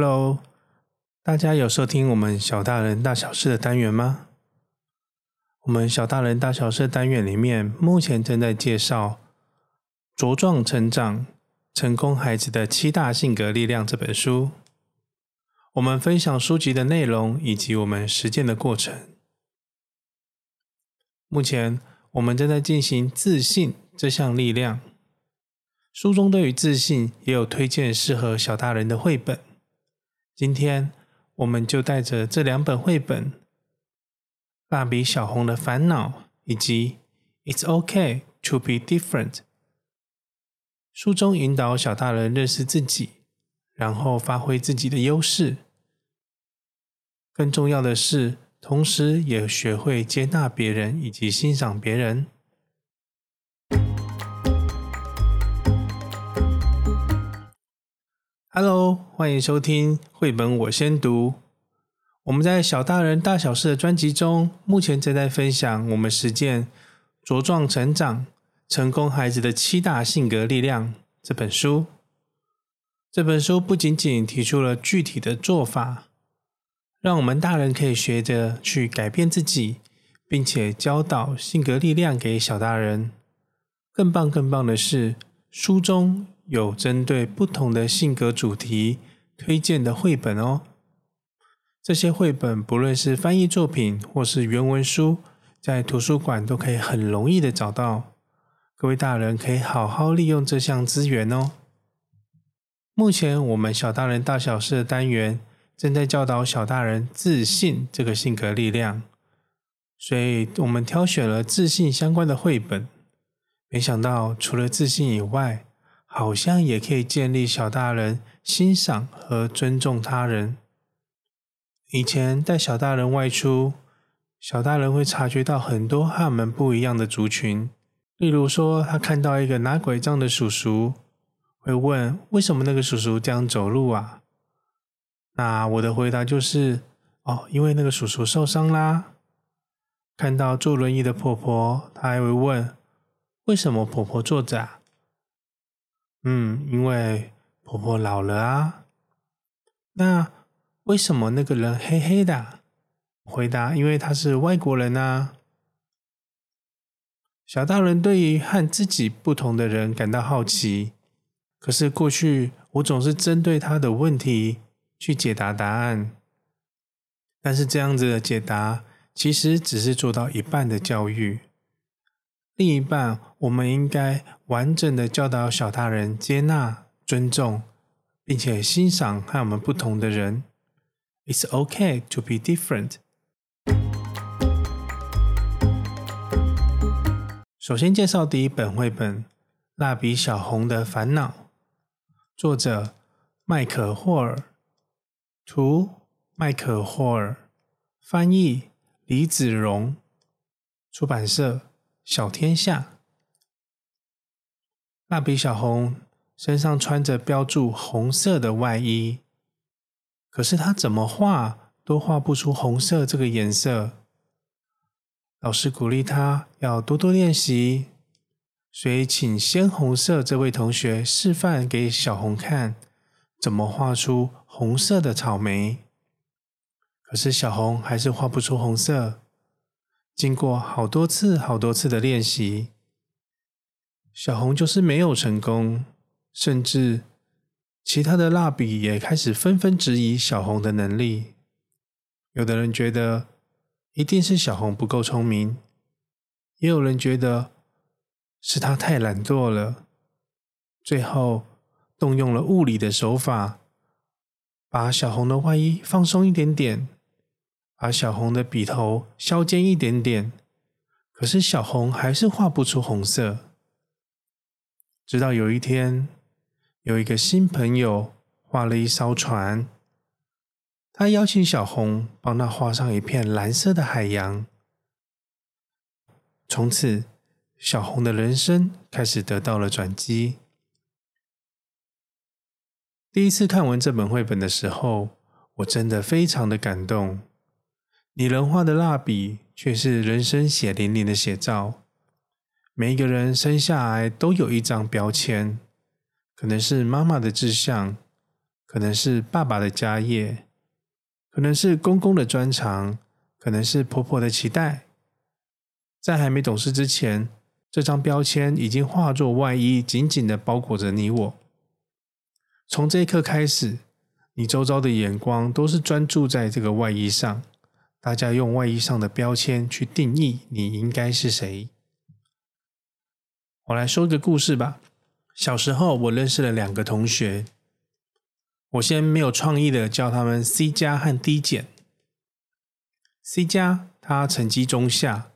Hello，大家有收听我们小大人大小事的单元吗？我们小大人大小事单元里面，目前正在介绍《茁壮成长成功孩子的七大性格力量》这本书。我们分享书籍的内容以及我们实践的过程。目前我们正在进行自信这项力量。书中对于自信也有推荐适合小大人的绘本。今天我们就带着这两本绘本《蜡笔小红的烦恼》以及《It's OK to Be Different》，书中引导小大人认识自己，然后发挥自己的优势。更重要的是，同时也学会接纳别人以及欣赏别人。Hello，欢迎收听绘本我先读。我们在小大人大小事的专辑中，目前正在分享我们实践茁壮成长成功孩子的七大性格力量这本书。这本书不仅仅提出了具体的做法，让我们大人可以学着去改变自己，并且教导性格力量给小大人。更棒、更棒的是，书中，有针对不同的性格主题推荐的绘本哦。这些绘本不论是翻译作品或是原文书，在图书馆都可以很容易的找到。各位大人可以好好利用这项资源哦。目前我们小大人大小事的单元正在教导小大人自信这个性格力量，所以我们挑选了自信相关的绘本。没想到除了自信以外，好像也可以建立小大人欣赏和尊重他人。以前带小大人外出，小大人会察觉到很多和我们不一样的族群。例如说，他看到一个拿拐杖的叔叔，会问为什么那个叔叔这样走路啊？那我的回答就是：哦，因为那个叔叔受伤啦。看到坐轮椅的婆婆，他还会问为什么婆婆坐着啊？嗯，因为婆婆老了啊。那为什么那个人黑黑的？回答：因为他是外国人啊。小大人对于和自己不同的人感到好奇，可是过去我总是针对他的问题去解答答案。但是这样子的解答，其实只是做到一半的教育。另一半，我们应该完整的教导小大人接纳、尊重，并且欣赏和我们不同的人。It's okay to be different。首先介绍第一本绘本《蜡笔小红的烦恼》，作者麦可霍尔，图麦可霍尔，翻译李子荣，出版社。小天下，蜡笔小红身上穿着标注红色的外衣，可是他怎么画都画不出红色这个颜色。老师鼓励他要多多练习，所以请鲜红色这位同学示范给小红看，怎么画出红色的草莓。可是小红还是画不出红色。经过好多次、好多次的练习，小红就是没有成功，甚至其他的蜡笔也开始纷纷质疑小红的能力。有的人觉得一定是小红不够聪明，也有人觉得是她太懒惰了。最后动用了物理的手法，把小红的外衣放松一点点。把小红的笔头削尖一点点，可是小红还是画不出红色。直到有一天，有一个新朋友画了一艘船，他邀请小红帮他画上一片蓝色的海洋。从此，小红的人生开始得到了转机。第一次看完这本绘本的时候，我真的非常的感动。拟人化的蜡笔却是人生血淋淋的写照。每一个人生下来都有一张标签，可能是妈妈的志向，可能是爸爸的家业，可能是公公的专长，可能是婆婆的期待。在还没懂事之前，这张标签已经化作外衣，紧紧的包裹着你我。从这一刻开始，你周遭的眼光都是专注在这个外衣上，大家用外衣上的标签去定义你应该是谁。我来说个故事吧。小时候，我认识了两个同学。我先没有创意的叫他们 C 加和 D 减。C 加他成绩中下，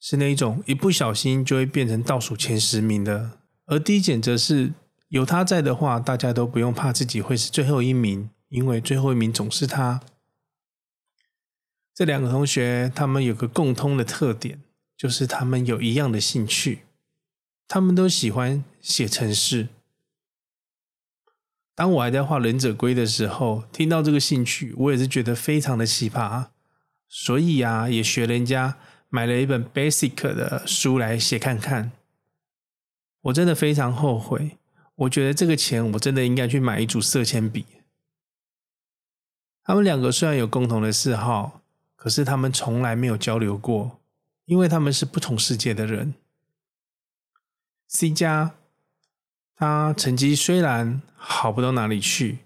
是那种一不小心就会变成倒数前十名的；而 D 减则是有他在的话，大家都不用怕自己会是最后一名，因为最后一名总是他。这两个同学，他们有个共通的特点，就是他们有一样的兴趣，他们都喜欢写程式。当我还在画忍者龟的时候，听到这个兴趣，我也是觉得非常的奇葩，所以啊，也学人家买了一本 Basic 的书来写看看。我真的非常后悔，我觉得这个钱我真的应该去买一组色铅笔。他们两个虽然有共同的嗜好，可是他们从来没有交流过，因为他们是不同世界的人。C 加。他成绩虽然好不到哪里去，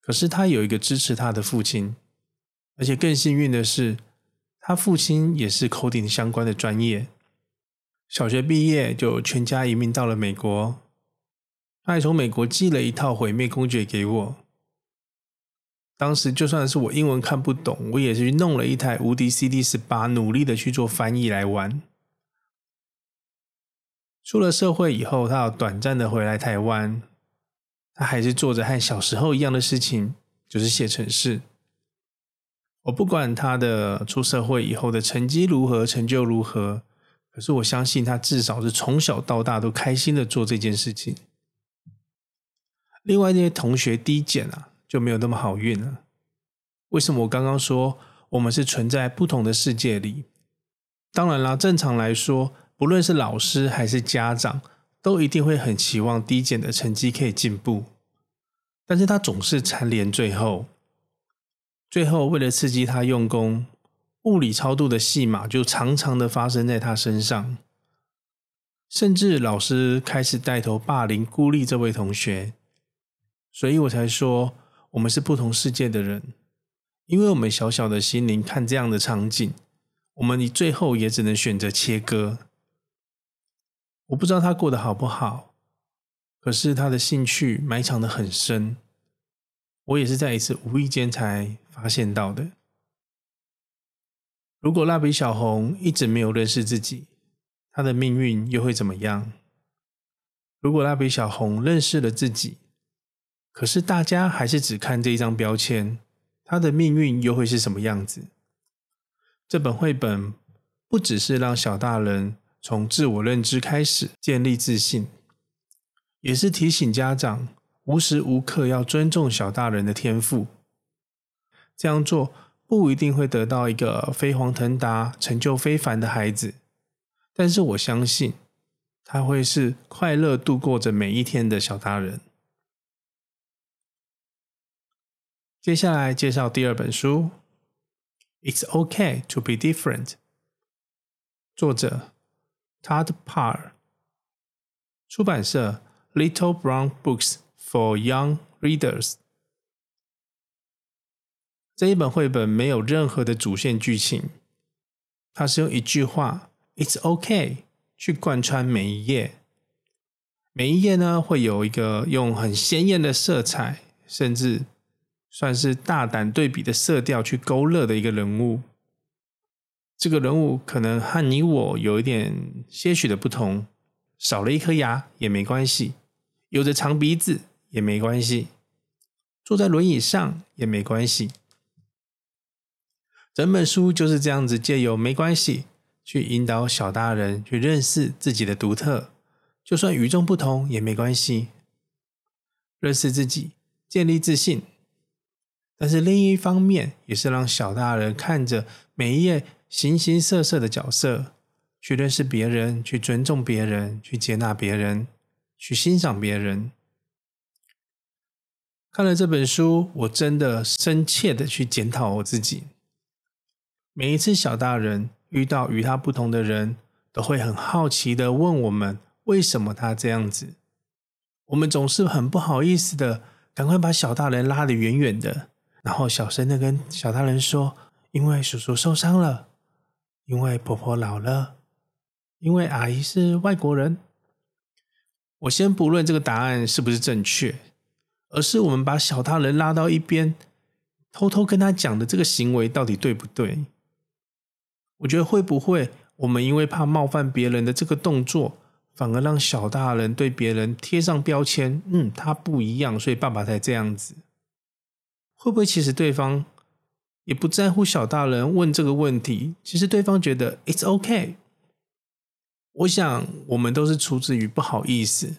可是他有一个支持他的父亲，而且更幸运的是，他父亲也是 coding 相关的专业。小学毕业就全家移民到了美国，他还从美国寄了一套《毁灭公爵》给我。当时就算是我英文看不懂，我也是去弄了一台无敌 CD18，努力的去做翻译来玩。出了社会以后，他要短暂的回来台湾，他还是做着和小时候一样的事情，就是写程式。我不管他的出社会以后的成绩如何，成就如何，可是我相信他至少是从小到大都开心的做这件事情。另外那些同学低减啊，就没有那么好运了。为什么我刚刚说我们是存在不同的世界里？当然啦，正常来说。不论是老师还是家长，都一定会很期望低减的成绩可以进步，但是他总是蝉联最后。最后为了刺激他用功，物理超度的戏码就常常的发生在他身上，甚至老师开始带头霸凌孤立这位同学，所以我才说我们是不同世界的人，因为我们小小的心灵看这样的场景，我们你最后也只能选择切割。我不知道他过得好不好，可是他的兴趣埋藏得很深，我也是在一次无意间才发现到的。如果蜡笔小红一直没有认识自己，他的命运又会怎么样？如果蜡笔小红认识了自己，可是大家还是只看这一张标签，他的命运又会是什么样子？这本绘本不只是让小大人。从自我认知开始建立自信，也是提醒家长无时无刻要尊重小大人的天赋。这样做不一定会得到一个飞黄腾达、成就非凡的孩子，但是我相信他会是快乐度过着每一天的小大人。接下来介绍第二本书，《It's OK to Be Different》，作者。Todd Parr，出版社 Little Brown Books for Young Readers。这一本绘本没有任何的主线剧情，它是用一句话 “It's OK” 去贯穿每一页。每一页呢，会有一个用很鲜艳的色彩，甚至算是大胆对比的色调去勾勒的一个人物。这个人物可能和你我有一点些许的不同，少了一颗牙也没关系，有着长鼻子也没关系，坐在轮椅上也没关系。整本书就是这样子，借由没关系去引导小大人去认识自己的独特，就算与众不同也没关系，认识自己，建立自信。但是另一方面，也是让小大人看着每一页。形形色色的角色，去认识别人，去尊重别人，去接纳别人，去欣赏别人。看了这本书，我真的深切的去检讨我自己。每一次小大人遇到与他不同的人，都会很好奇的问我们为什么他这样子。我们总是很不好意思的，赶快把小大人拉得远远的，然后小声的跟小大人说：“因为叔叔受伤了，因为婆婆老了，因为阿姨是外国人。”我先不论这个答案是不是正确。而是我们把小大人拉到一边，偷偷跟他讲的这个行为到底对不对？我觉得会不会我们因为怕冒犯别人的这个动作，反而让小大人对别人贴上标签？嗯，他不一样，所以爸爸才这样子。会不会其实对方也不在乎小大人问这个问题？其实对方觉得 It's okay。我想我们都是出自于不好意思。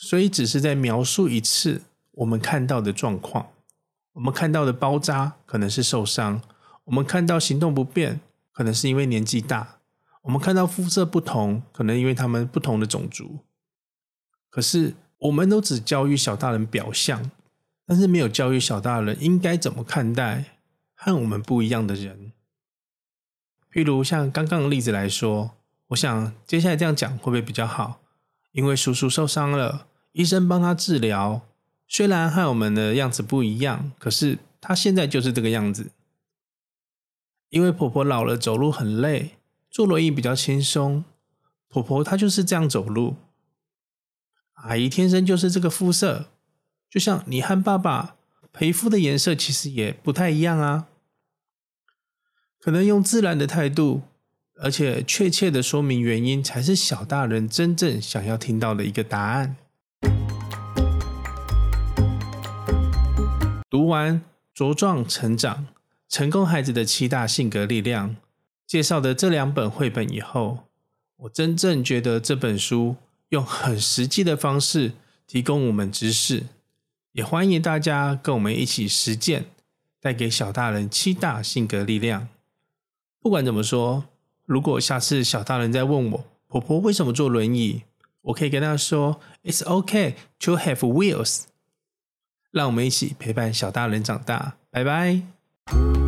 所以只是在描述一次我们看到的状况，我们看到的包扎可能是受伤，我们看到行动不便，可能是因为年纪大，我们看到肤色不同，可能因为他们不同的种族。可是我们都只教育小大人表象，但是没有教育小大人应该怎么看待和我们不一样的人。譬如像刚刚的例子来说，我想接下来这样讲会不会比较好？因为叔叔受伤了。医生帮他治疗，虽然和我们的样子不一样，可是他现在就是这个样子。因为婆婆老了，走路很累，坐轮椅比较轻松。婆婆她就是这样走路。阿姨天生就是这个肤色，就像你和爸爸皮肤的颜色其实也不太一样啊。可能用自然的态度，而且确切的说明原因，才是小大人真正想要听到的一个答案。读完《茁壮成长：成功孩子的七大性格力量》介绍的这两本绘本以后，我真正觉得这本书用很实际的方式提供我们知识，也欢迎大家跟我们一起实践，带给小大人七大性格力量。不管怎么说，如果下次小大人再问我婆婆为什么坐轮椅，我可以跟他说：“It's OK to have wheels。”让我们一起陪伴小大人长大，拜拜。